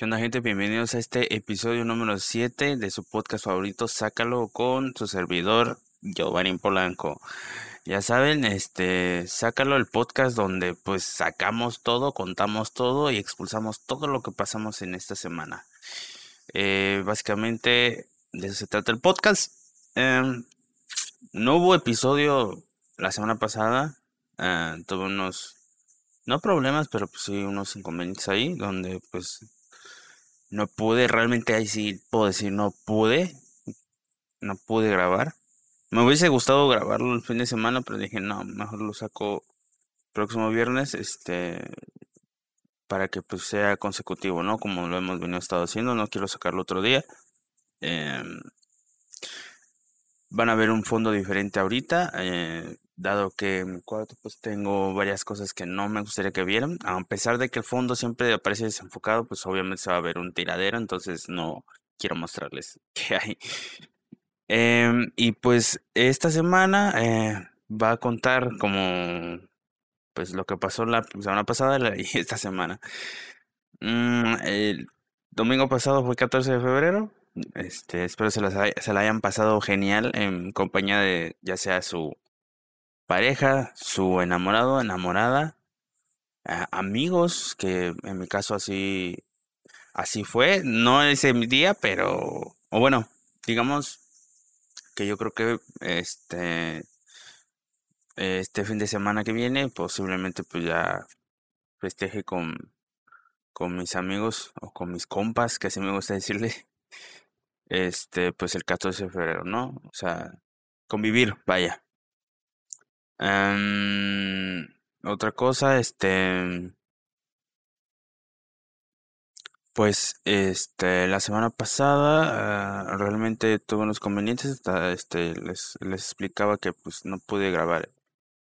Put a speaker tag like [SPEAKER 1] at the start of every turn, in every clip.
[SPEAKER 1] ¿Qué onda, gente? Bienvenidos a este episodio número 7 de su podcast favorito, Sácalo con su servidor, Giovanni Polanco. Ya saben, este, Sácalo el podcast donde pues sacamos todo, contamos todo y expulsamos todo lo que pasamos en esta semana. Eh, básicamente de eso se trata el podcast. Em, no hubo episodio la semana pasada. Ah, tuve unos, no problemas, pero pues sí unos inconvenientes ahí, donde pues no pude, realmente ahí sí puedo decir, no pude, no pude grabar. Me hubiese gustado grabarlo el fin de semana, pero dije, no, mejor lo saco próximo viernes, este, para que pues sea consecutivo, ¿no? Como lo hemos venido estado haciendo, no quiero sacarlo otro día. Em, van a ver un fondo diferente ahorita, eh, dado que en mi cuarto pues tengo varias cosas que no me gustaría que vieran, a pesar de que el fondo siempre aparece desenfocado, pues obviamente se va a ver un tiradero, entonces no quiero mostrarles qué hay. Em, y pues esta semana eh, va a contar como pues lo que pasó la semana pasada y esta semana. Mm, el domingo pasado fue 14 de febrero. Este, espero se, se la hayan pasado genial en compañía de ya sea su pareja, su enamorado, enamorada, amigos, que en mi caso así, así fue. No ese día, pero, o bueno, digamos que yo creo que este, este fin de semana que viene, posiblemente pues ya festeje con, con mis amigos o con mis compas, que así me gusta decirle, este, pues el 14 de febrero, ¿no? O sea, convivir, vaya. Em, otra cosa, este, pues, este, la semana pasada ah, realmente tuve unos convenientes, este, les, les explicaba que pues no pude grabar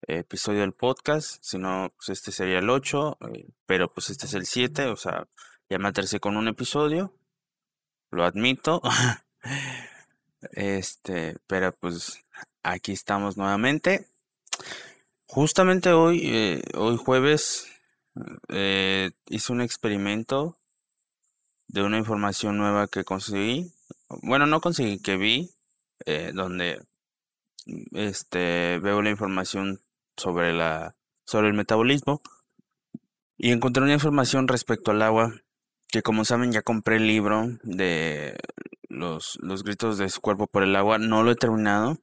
[SPEAKER 1] episodio del podcast, sino pues este sería el 8, eh, pero pues este es el 7, o sea, ya me atercé con un episodio, lo admito, este, pero pues aquí estamos nuevamente. Justamente hoy, eh, hoy jueves, eh, hice un experimento de una información nueva que conseguí. Bueno, no conseguí, que vi, eh, donde este, veo la información sobre, la, sobre el metabolismo. Y encontré una información respecto al agua, que como saben ya compré el libro de los, los gritos de su cuerpo por el agua. No lo he terminado.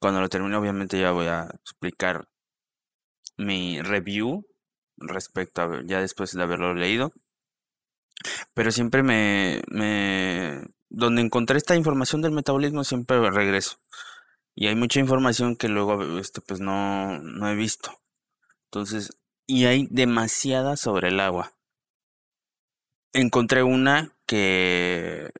[SPEAKER 1] Cuando lo termine obviamente ya voy a explicar mi review respecto a ya después de haberlo leído. Pero siempre me, me donde encontré esta información del metabolismo siempre regreso. Y hay mucha información que luego este, pues no, no he visto. Entonces, y hay demasiada sobre el agua. Encontré una que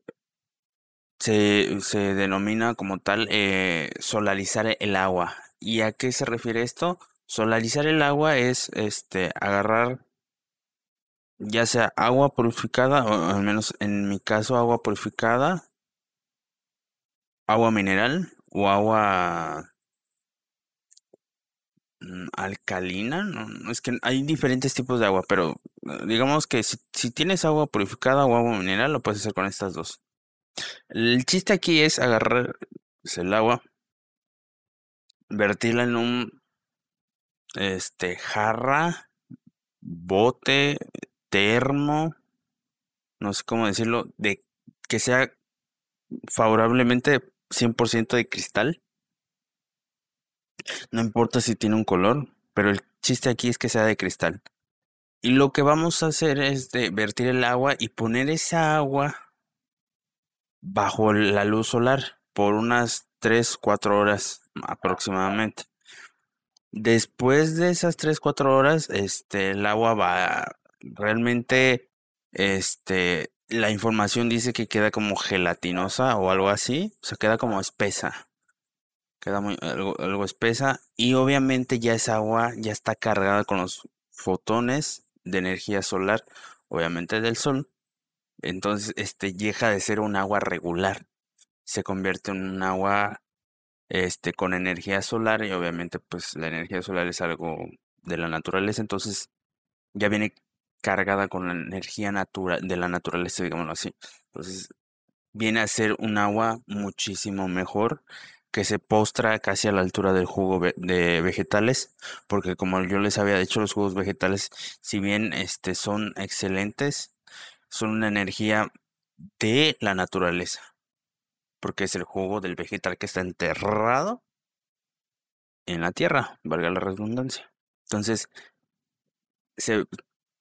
[SPEAKER 1] se, se denomina como tal eh, solarizar el agua. ¿Y a qué se refiere esto? Solarizar el agua es este agarrar ya sea agua purificada, o al menos en mi caso agua purificada, agua mineral o agua mm, alcalina, no, es que hay diferentes tipos de agua, pero digamos que si, si, tienes agua purificada o agua mineral, lo puedes hacer con estas dos. El chiste aquí es agarrar pues, el agua, vertirla en un este, jarra, bote, termo, no sé cómo decirlo, de que sea favorablemente 100% de cristal. No importa si tiene un color, pero el chiste aquí es que sea de cristal. Y lo que vamos a hacer es de vertir el agua y poner esa agua bajo la luz solar por unas 3, 4 horas aproximadamente. Después de esas 3, 4 horas, este, el agua va realmente, este, la información dice que queda como gelatinosa o algo así, o sea, queda como espesa. Queda muy, algo, algo espesa y obviamente ya esa agua ya está cargada con los fotones de energía solar, obviamente del sol. Entonces, este deja de ser un agua regular, se convierte en un agua este, con energía solar y obviamente pues la energía solar es algo de la naturaleza, entonces ya viene cargada con la energía natural de la naturaleza, digámoslo así. Entonces, viene a ser un agua muchísimo mejor que se postra casi a la altura del jugo de vegetales, porque como yo les había dicho, los jugos vegetales, si bien este, son excelentes, son una energía de la naturaleza, porque es el jugo del vegetal que está enterrado en la tierra, valga la redundancia. Entonces, se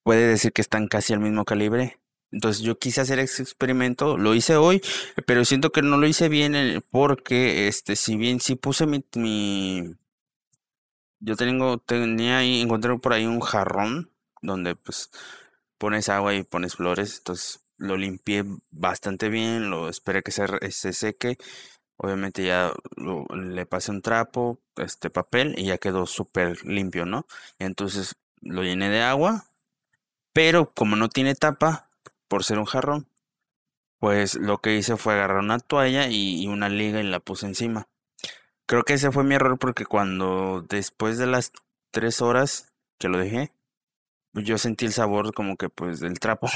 [SPEAKER 1] puede decir que están casi al mismo calibre. Entonces yo quise hacer ese experimento, lo hice hoy, pero siento que no lo hice bien eh, porque, este, si bien sí puse mi, mi yo tengo, tenía ahí, encontré por ahí un jarrón donde pues pones agua y pones flores, entonces lo limpié bastante bien, lo esperé que se, se seque, obviamente ya le pasé un trapo, este papel y ya quedó súper limpio, ¿no? Entonces lo llené de agua, pero como no tiene tapa, por ser un jarrón, pues lo que hice fue agarrar una toalla y, una liga y la puse encima. Creo que ese fue mi error porque cuando después de las tres horas que lo dejé, yo sentí el sabor como que pues del trapo.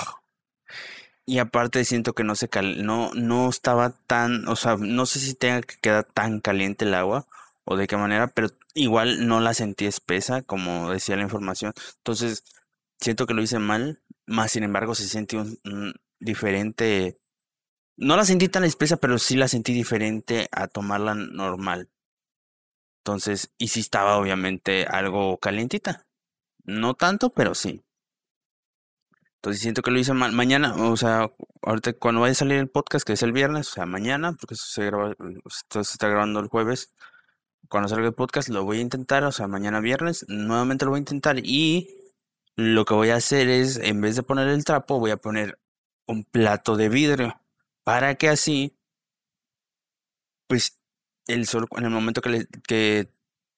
[SPEAKER 1] Y aparte siento que no se cal no, no estaba tan, o sea, no sé si tenga que quedar tan caliente el agua o de qué manera, pero igual no la sentí espesa, como decía la información. Entonces, siento que lo hice mal más sin embargo, se sintió un, diferente. No la sentí tan espesa, pero sí la sentí diferente a tomarla normal. Entonces, y sí estaba obviamente algo calientita. No tanto, pero sí. Entonces siento que lo hice mal. Mañana, o sea, ahorita cuando vaya a salir el podcast, que es el viernes, o sea, mañana, porque se, graba, esto se está grabando el jueves. Cuando salga el podcast, lo voy a intentar, o sea, mañana viernes, nuevamente lo voy a intentar y lo que voy a hacer es, en vez de poner el trapo, voy a poner un plato de vidrio para que así, pues el sol, en el momento que, le, que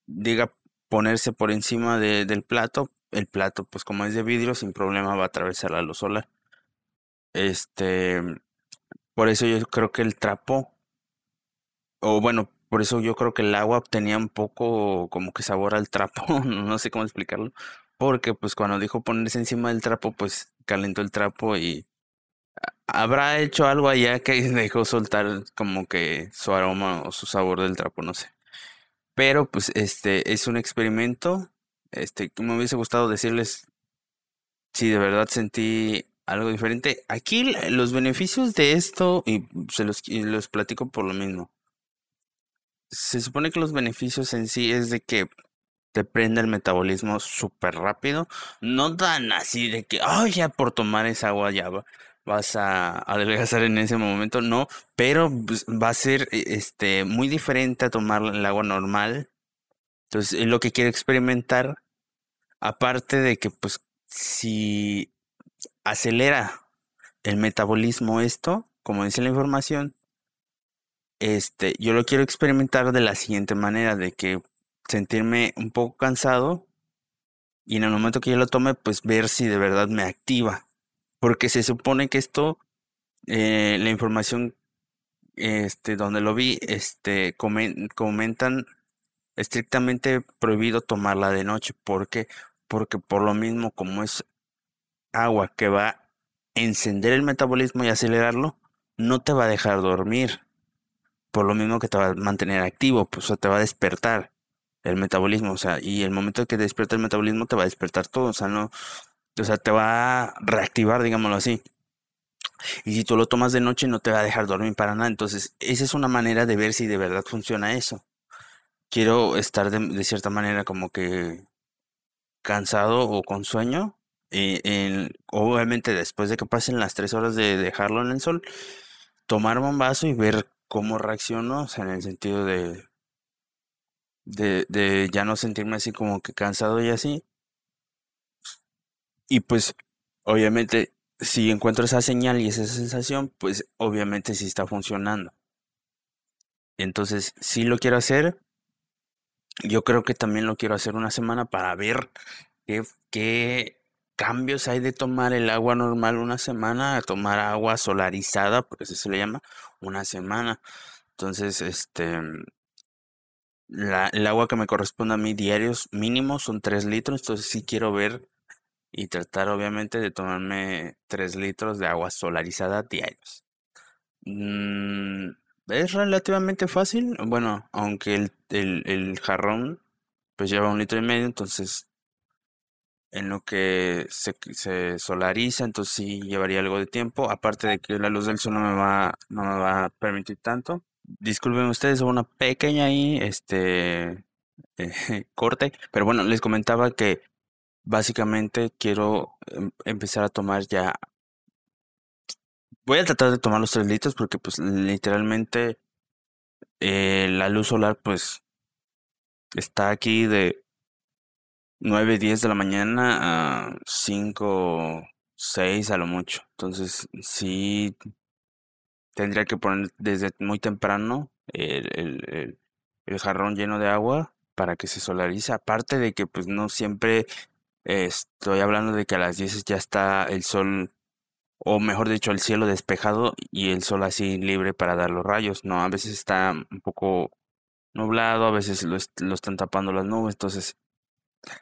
[SPEAKER 1] diga ponerse por encima del plato, el plato, pues como es de vidrio, sin problema va a atravesar la luz solar. Este, por eso yo creo que el trapo, o bueno, por eso yo creo que el agua tenía un poco como que sabor al trapo, no sé cómo explicarlo, porque pues cuando dijo ponerse encima del trapo, pues calentó el trapo y habrá hecho algo allá que dejó soltar como que su aroma o su sabor del trapo, no sé. Pero pues este es un experimento. Este, me hubiese gustado decirles si de verdad sentí algo diferente. Aquí los beneficios de esto, y se los, platico por lo mismo. Se supone que los beneficios en sí es de que te prende el metabolismo súper rápido. No tan así de que, ay, ya por tomar esa agua ya vas a adelgazar en ese momento, no, pero pues, va a ser e, este, muy diferente a tomar el agua normal. Entonces, es lo que quiero experimentar, aparte de que, pues, si acelera el metabolismo esto, como dice la información, este, yo lo quiero experimentar de la siguiente manera, de que sentirme un poco cansado y en el momento que yo lo tome, pues ver si de verdad me activa. Porque se supone que esto, eh, la información este, donde lo vi, este, comentan estrictamente prohibido tomarla de noche. ¿Por Porque por lo mismo, como es agua que va a encender el metabolismo y acelerarlo, no te va a dejar dormir. Por lo mismo que te va a mantener activo, pues te va a despertar el metabolismo, o sea, y el momento que despierta el metabolismo te va a despertar todo, o sea, no, o sea, te va a reactivar, digámoslo así. Y si tú lo tomas de noche no te va a dejar dormir para nada, entonces esa es una manera de ver si de verdad funciona eso. Quiero estar de, cierta manera como que cansado o con sueño, eh, obviamente después de que pasen las tres horas de dejarlo en el sol, tomarme un vaso y ver cómo reacciono, o sea, en el sentido de, de ya no sentirme así como que cansado y así. Y pues, obviamente, si encuentro esa señal y esa sensación, pues obviamente sí está funcionando. Entonces, si lo quiero hacer. Yo creo que también lo quiero hacer una semana para ver qué, qué cambios hay de tomar el agua normal una semana a tomar agua solarizada, porque así se le llama, una semana. Entonces, este, la, el agua que me corresponde a mí diarios mínimo son 3 litros, entonces sí quiero ver y tratar obviamente de tomarme 3 litros de agua solarizada diarios. Mm, es relativamente fácil, bueno, aunque el, el, el jarrón pues lleva un litro y medio, entonces en lo que se, se, solariza, entonces sí llevaría algo de tiempo, aparte de que la luz del sol no me va, no me va a permitir tanto. Disculpen ustedes, una pequeña ahí, este, corte, pero bueno, les comentaba que básicamente quiero em, empezar a tomar ya, voy a tratar de tomar los tres litros porque pues literalmente eh, la luz solar pues está aquí de 9, 10 de la mañana a 5, 6 a lo mucho. Entonces, sí tendría que poner desde muy temprano el, el, el, jarrón lleno de agua para que se solarice. Aparte de que pues no siempre estoy hablando de que a las 10 ya está el sol, o mejor dicho, el cielo despejado y el sol así libre para dar los rayos. No, a veces está un poco nublado, a veces lo, lo están tapando las nubes. Entonces,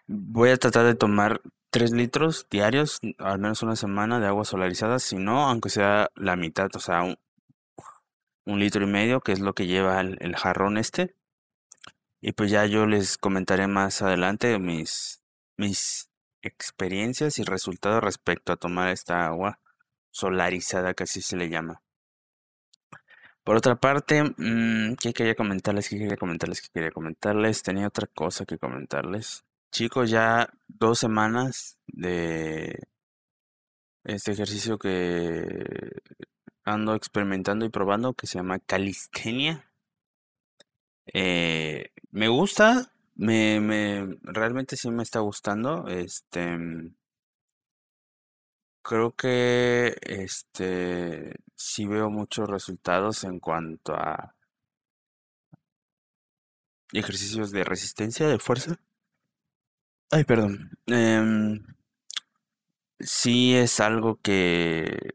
[SPEAKER 1] Voy a tratar de tomar 3 litros diarios, al menos una semana de agua solarizada, si no, aunque sea la mitad, o sea, un, litro y medio, que es lo que lleva el, jarrón este. Y pues ya yo les comentaré más adelante mis, mis experiencias y resultados respecto a tomar esta agua solarizada, que así se le llama. Por otra parte, mm, ¿qué quería comentarles? ¿Qué quería comentarles? ¿Qué quería comentarles? Tenía otra cosa que comentarles. Chicos, ya dos semanas de este ejercicio que ando experimentando y probando que se llama calistenia. Eh, me gusta, me, me realmente sí me está gustando. Este creo que este sí veo muchos resultados en cuanto a ejercicios de resistencia, de fuerza. Ay, perdón. Em, sí es algo que,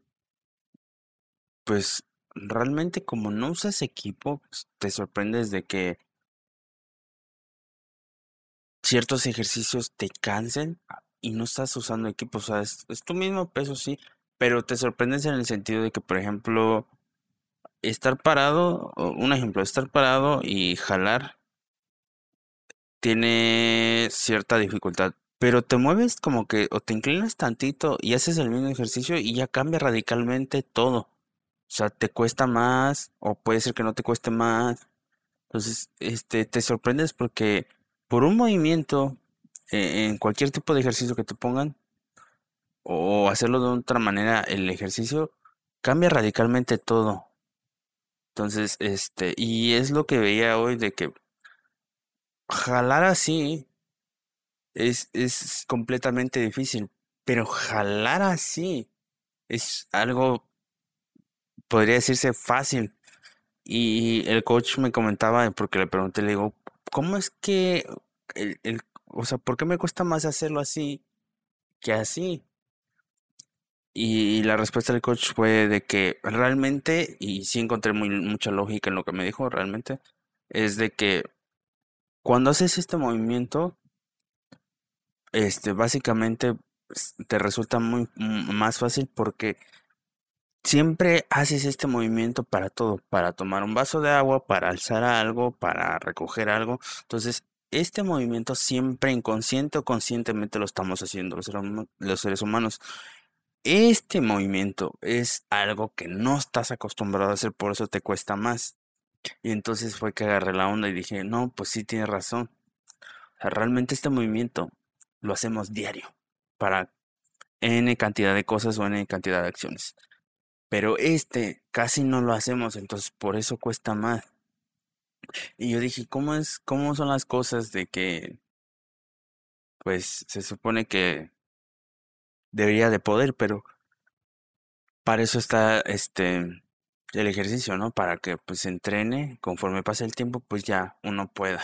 [SPEAKER 1] pues, realmente como no usas equipo, te sorprendes de que ciertos ejercicios te cansen y no estás usando equipo. O sea, es, es tu mismo peso, sí, pero te sorprendes en el sentido de que, por ejemplo, estar parado, un ejemplo, estar parado y jalar tiene cierta dificultad, pero te mueves como que o te inclinas tantito y haces el mismo ejercicio y ya cambia radicalmente todo. O sea, te cuesta más o puede ser que no te cueste más. Entonces, este, te sorprendes porque por un movimiento eh, en cualquier tipo de ejercicio que te pongan o hacerlo de otra manera el ejercicio cambia radicalmente todo. Entonces, este, y es lo que veía hoy de que jalar así es, es completamente difícil, pero jalar así es algo, podría decirse fácil. Y el coach me comentaba, porque le pregunté, le digo, ¿cómo es que, el, el, o sea, ¿por qué me cuesta más hacerlo así que así? Y la respuesta del coach fue de que realmente, y sí encontré mucha lógica en lo que me dijo realmente, es de que cuando haces este movimiento, este, básicamente te resulta muy más fácil porque siempre haces este movimiento para todo, para tomar un vaso de agua, para alzar algo, para recoger algo. Entonces, este movimiento siempre inconsciente o conscientemente lo estamos haciendo los seres humanos. Este movimiento es algo que no estás acostumbrado a hacer, por eso te cuesta más. Y entonces fue que agarré la onda y dije, no, pues sí tiene razón. O sea, realmente este movimiento lo hacemos diario para N cantidad de cosas o N cantidad de acciones. Pero este casi no lo hacemos, entonces por eso cuesta más. Y yo dije, ¿cómo es, cómo son las cosas de que, pues, se supone que debería de poder, pero para eso está, este, el ejercicio, ¿no? Para que pues se entrene, conforme pase el tiempo, pues ya uno pueda.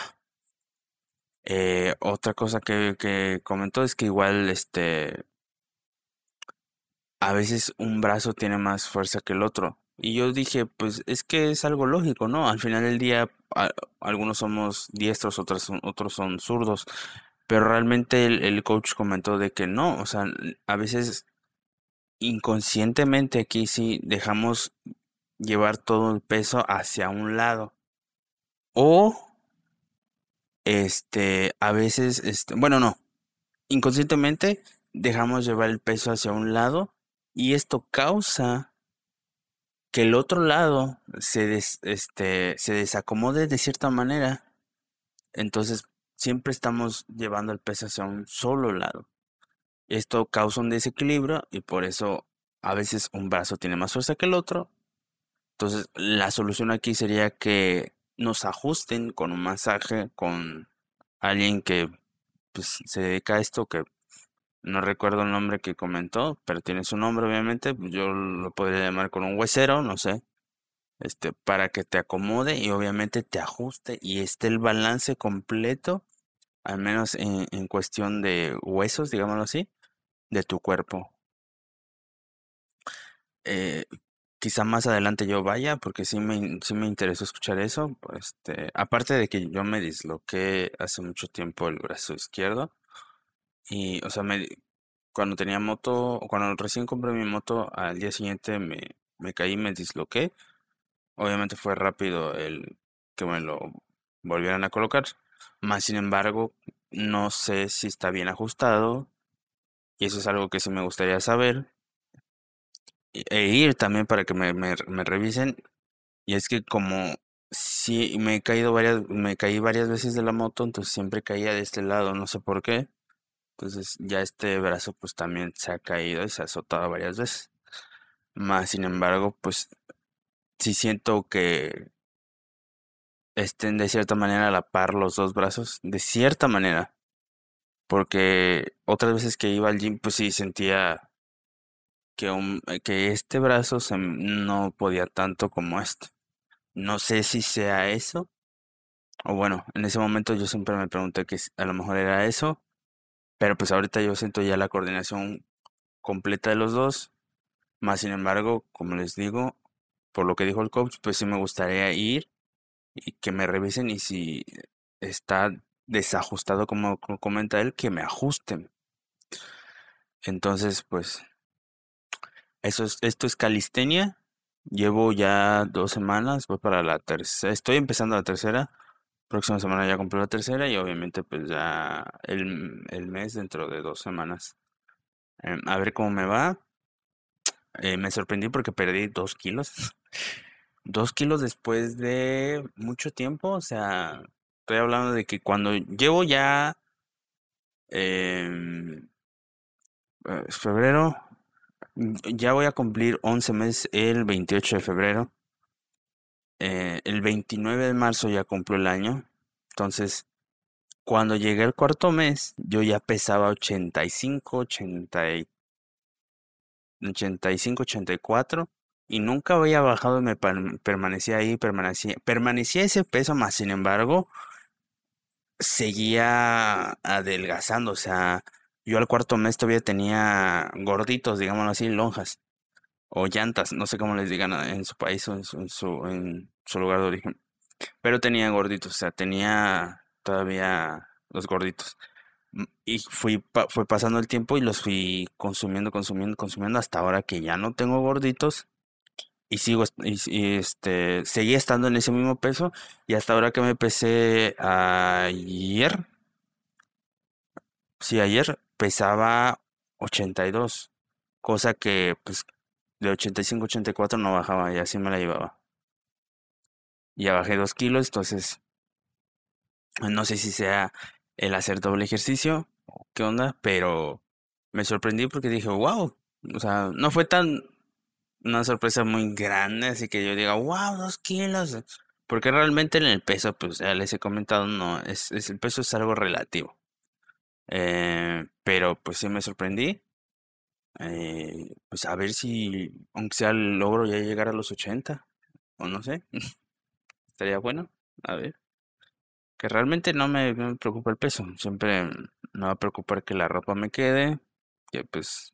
[SPEAKER 1] Eh, otra cosa que, que comentó es que igual este a veces un brazo tiene más fuerza que el otro. Y yo dije, pues es que es algo lógico, ¿no? Al final del día, algunos somos diestros, otros son, otros son zurdos. Pero realmente el, el coach comentó de que no, o sea, a veces inconscientemente aquí sí dejamos llevar todo el peso hacia un lado. O este, a veces, este, bueno, no, inconscientemente dejamos llevar el peso hacia un lado y esto causa que el otro lado se, este, se desacomode de cierta manera. Entonces, siempre estamos llevando el peso hacia un solo lado. Esto causa un desequilibrio y por eso a veces un brazo tiene más fuerza que el otro. Entonces, la solución aquí sería que nos ajusten con un masaje, con alguien que pues, se dedica a esto, que no recuerdo el nombre que comentó, pero tiene su nombre obviamente, pues, yo lo podría llamar con un huesero, no sé, este, para que te acomode y obviamente te ajuste y esté el balance completo, al menos en, en cuestión de huesos, digámoslo así, de tu cuerpo. Eh, quizá más adelante yo vaya, porque sí me, sí me interesó escuchar eso. Este, aparte de que yo me disloqué hace mucho tiempo el brazo izquierdo. Y, o sea, me, cuando tenía moto, cuando recién compré mi moto, al día siguiente me, me caí, me disloqué. Obviamente fue rápido el que me lo volvieran a colocar. Más sin embargo, no sé si está bien ajustado. Y eso es algo que sí me gustaría saber e ir también para que me, me, me revisen. Y es que como sí me he caído varias, me caí varias veces de la moto, entonces siempre caía de este lado, no sé por qué. Entonces ya este brazo pues también se ha caído y se ha azotado varias veces. Más sin embargo, pues sí siento que estén de cierta manera a la par los dos brazos, de cierta manera. Porque otras veces que iba al gym, pues sí sentía que, un, eh, que este brazo se, no podía tanto como este. No sé si sea eso. O bueno, en ese momento yo siempre me pregunté que a lo mejor era eso. Pero pues ahorita yo siento ya la coordinación completa de los dos. Más sin embargo, como les digo, por lo que dijo el coach, pues sí me gustaría ir y que me revisen y si está desajustado como comenta él, que me ajusten. Entonces, pues eso es, esto es calistenia. Llevo ya dos semanas, voy para la tercera, estoy empezando la tercera. Próxima semana ya compré la tercera y obviamente pues ya el, mes dentro de dos semanas. Em, a ver cómo me va. Eh, me sorprendí porque perdí dos kilos. dos kilos después de mucho tiempo. O sea, estoy hablando de que cuando llevo ya eh, febrero, ya voy a cumplir 11 meses el 28 de febrero. Eh, el 29 de marzo ya cumplo el año. Entonces, cuando llegué al cuarto mes, yo ya pesaba 85, 80 85, 84 y nunca había bajado, me permanecía ahí, permanecía, permanecía ese peso más, sin embargo, seguía adelgazando, o sea, yo al cuarto mes todavía tenía gorditos, digámoslo así, lonjas. O llantas, no sé cómo les digan en su país o en su, en su, lugar de origen. Pero tenía gorditos, o sea, tenía todavía los gorditos. Mm, y fui fue pasando el tiempo y los fui consumiendo, consumiendo, consumiendo hasta ahora que ya no tengo gorditos. Y sigo, y, este, seguí estando en ese mismo peso. Y hasta ahora que me pesé ayer, sí, ayer pesaba 82, cosa que pues de 85 84 no bajaba y así me la llevaba. Ya bajé 2 kilos, entonces no sé si sea el hacer doble ejercicio qué onda, pero me sorprendí porque dije, wow, o sea, no fue tan una sorpresa muy grande, así que yo diga, wow, 2 kilos. Porque realmente en el peso, pues ya les he comentado, no, es, es el peso es algo relativo. Eh, pero pues sí me sorprendí. Eh, pues a ver si, aunque sea el logro ya llegar a los 80, o no sé, estaría bueno, a ver. Que realmente no me, me preocupa el peso, siempre me va a preocupar que la ropa me quede, que pues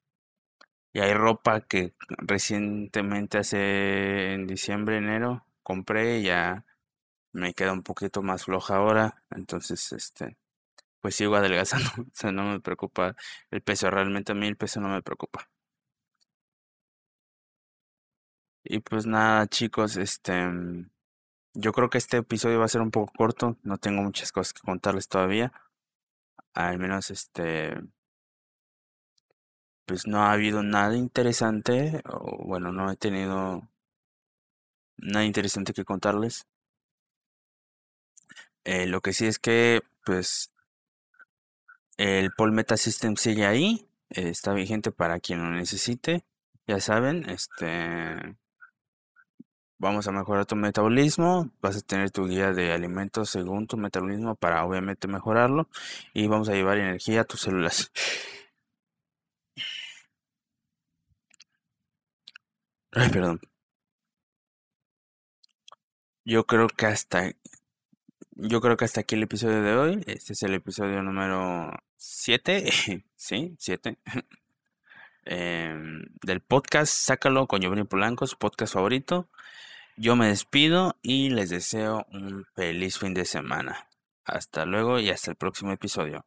[SPEAKER 1] y hay ropa que recientemente hace en diciembre, enero, compré y ya me queda un poquito más floja ahora. Entonces, este, pues sigo adelgazando. O sea, no me preocupa el peso. Realmente a mí el peso no me preocupa. Y pues nada, chicos, este, yo creo que este episodio va a ser un poco corto. No tengo muchas cosas que contarles todavía. Al menos, este, pues no ha habido nada interesante. O bueno, no he tenido nada interesante que contarles. Eh, lo que sí es que, pues, el Paul Meta System sigue ahí. eh, está vigente para quien lo necesite. Ya saben, este, vamos a mejorar tu metabolismo. Vas a tener tu guía de alimentos según tu metabolismo para obviamente mejorarlo. Y vamos a llevar energía a tus células. Ay, perdón. Yo creo que hasta, yo creo que hasta aquí el episodio de hoy. Este es el episodio número 7, sí, 7, em, del podcast Sácalo con Giovanni Polanco, su podcast favorito. Yo me despido y les deseo un feliz fin de semana. Hasta luego y hasta el próximo episodio.